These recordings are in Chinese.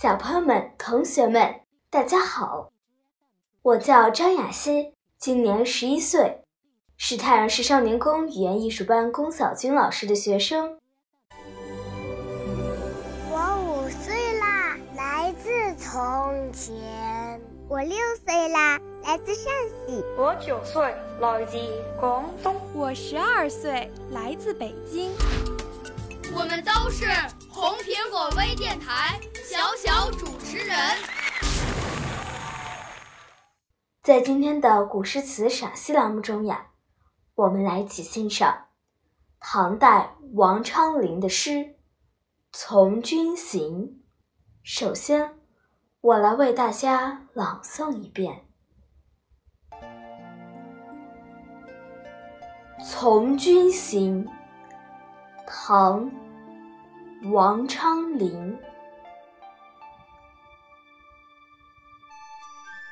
小朋友们、同学们，大家好，我叫张雅欣，今年十一岁。是太阳市少年宫语言艺术班龚小军老师的学生。我五岁啦，来自从前。我六岁啦，来自陕西。我九岁，来自广东。我十二岁，来自北京。我们都是红苹果微电台小小主持人。在今天的古诗词赏析栏目中呀。我们来一起欣赏唐代王昌龄的诗《从军行》。首先，我来为大家朗诵一遍《从军行》。唐·王昌龄。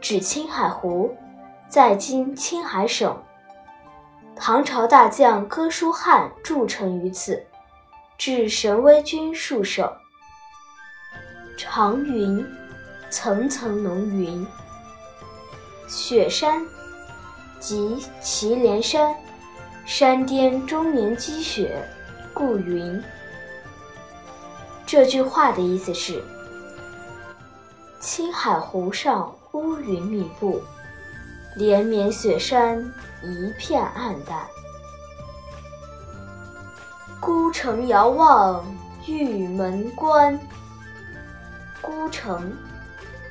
指青海湖，在今青海省。唐朝大将哥舒翰筑城于此，置神威军戍守。长云，层层浓云。雪山，即祁连山，山巅终年积雪，故云。这句话的意思是：青海湖上乌云密布。连绵雪山一片暗淡，孤城遥望玉门关。孤城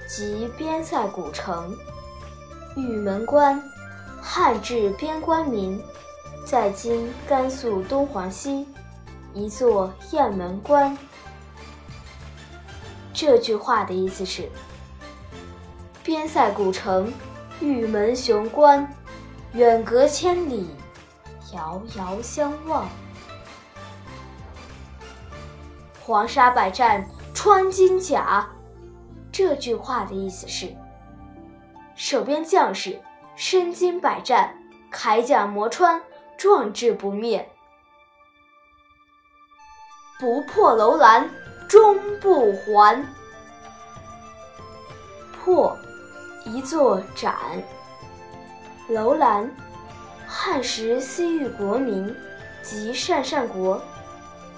即边塞古城，玉门关汉至边关名，在今甘肃敦煌西一座雁门关。这句话的意思是：边塞古城。玉门雄关，远隔千里，遥遥相望。黄沙百战穿金甲，这句话的意思是：守边将士身经百战，铠甲磨穿，壮志不灭。不破楼兰终不还。破。一座斩。楼兰，汉时西域国名，即鄯善国，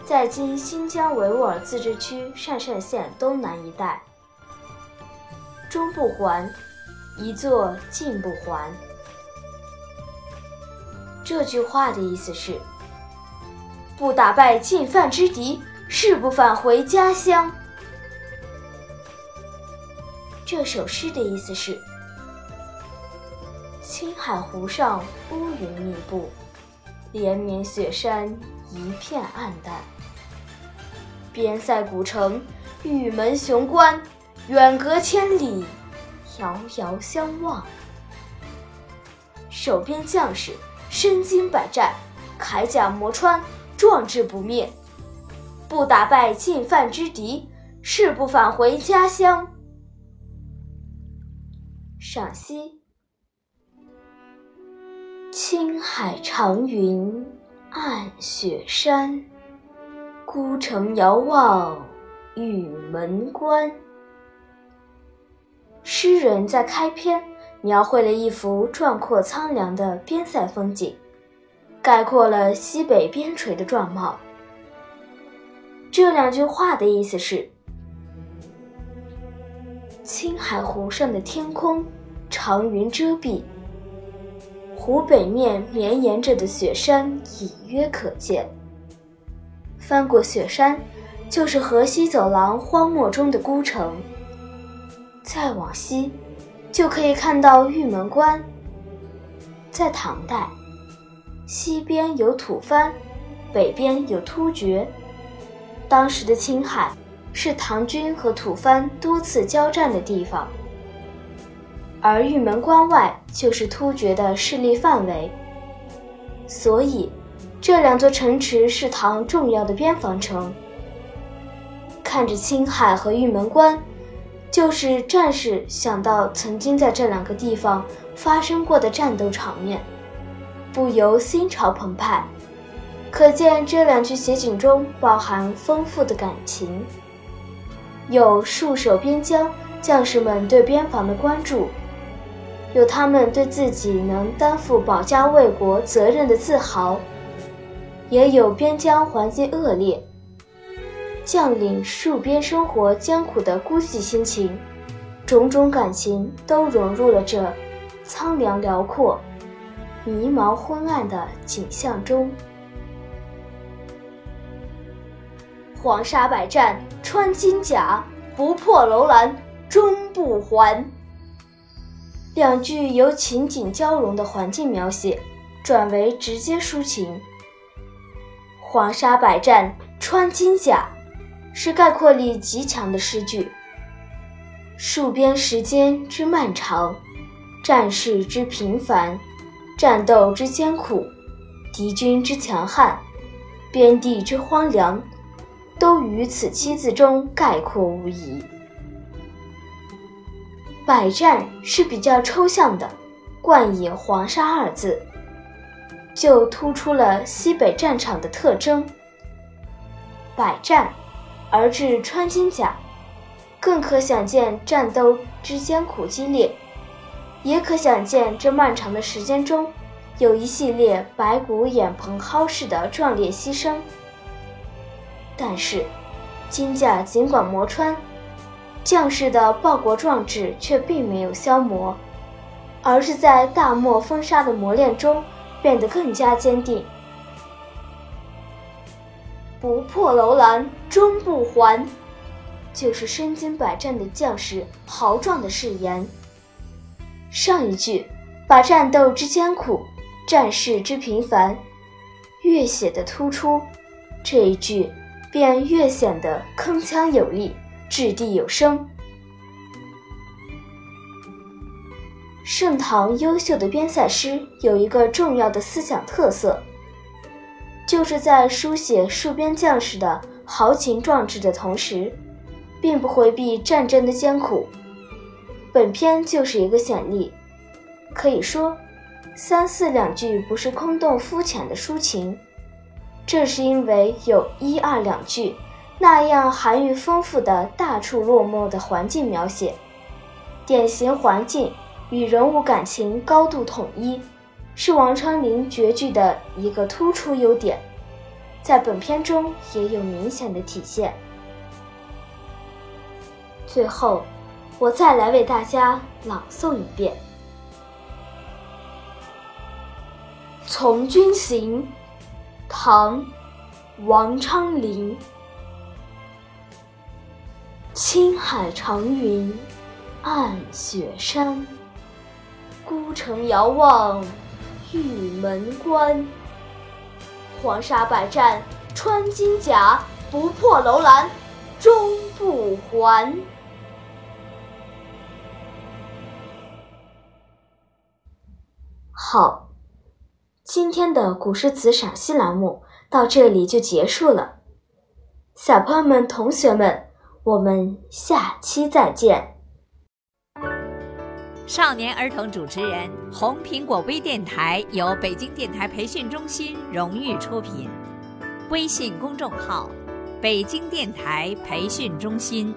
在今新疆维吾尔自治区鄯善县东南一带。终不还，一座尽不还。这句话的意思是：不打败进犯之敌，誓不返回家乡。这首诗的意思是：青海湖上乌云密布，连绵雪山一片暗淡。边塞古城玉门雄关，远隔千里，遥遥相望。守边将士身经百战，铠甲磨穿，壮志不灭。不打败进犯之敌，誓不返回家乡。赏析：青海长云暗雪山，孤城遥望玉门关。诗人在开篇描绘了一幅壮阔苍凉的边塞风景，概括了西北边陲的状貌。这两句话的意思是：青海湖上的天空，长云遮蔽。湖北面绵延着的雪山隐约可见，翻过雪山，就是河西走廊荒漠中的孤城。再往西，就可以看到玉门关。在唐代，西边有吐蕃，北边有突厥，当时的青海是唐军和吐蕃多次交战的地方。而玉门关外就是突厥的势力范围，所以这两座城池是唐重要的边防城。看着青海和玉门关，就是战士想到曾经在这两个地方发生过的战斗场面，不由心潮澎湃。可见这两句写景中包含丰富的感情，有戍守边疆将士们对边防的关注。有他们对自己能担负保家卫国责任的自豪，也有边疆环境恶劣，将领戍边生活艰苦的孤寂心情，种种感情都融入了这苍凉辽阔、迷茫昏暗的景象中。黄沙百战穿金甲，不破楼兰终不还。两句由情景交融的环境描写，转为直接抒情。黄沙百战穿金甲，是概括力极强的诗句。戍边时间之漫长，战事之频繁，战斗之艰苦，敌军之强悍，边地之荒凉，都于此七字中概括无疑。百战是比较抽象的，冠以黄沙二字，就突出了西北战场的特征。百战而至穿金甲，更可想见战斗之艰苦激烈，也可想见这漫长的时间中，有一系列白骨眼蓬蒿式的壮烈牺牲。但是，金甲尽管磨穿。将士的报国壮志却并没有消磨，而是在大漠风沙的磨练中变得更加坚定。不破楼兰终不还，就是身经百战的将士豪壮的誓言。上一句把战斗之艰苦、战事之频繁越写得突出，这一句便越显得铿锵有力。掷地有声。盛唐优秀的边塞诗有一个重要的思想特色，就是在书写戍边将士的豪情壮志的同时，并不回避战争的艰苦。本篇就是一个显例。可以说，三四两句不是空洞肤浅的抒情，正是因为有一二两句。那样含蕴丰富的大处落寞的环境描写，典型环境与人物感情高度统一，是王昌龄绝句的一个突出优点，在本片中也有明显的体现。最后，我再来为大家朗诵一遍《从军行》，唐·王昌龄。青海长云暗雪山，孤城遥望玉门关。黄沙百战穿金甲，不破楼兰终不还。好，今天的古诗词赏析栏目到这里就结束了，小朋友们、同学们。我们下期再见。少年儿童主持人，红苹果微电台由北京电台培训中心荣誉出品，微信公众号：北京电台培训中心。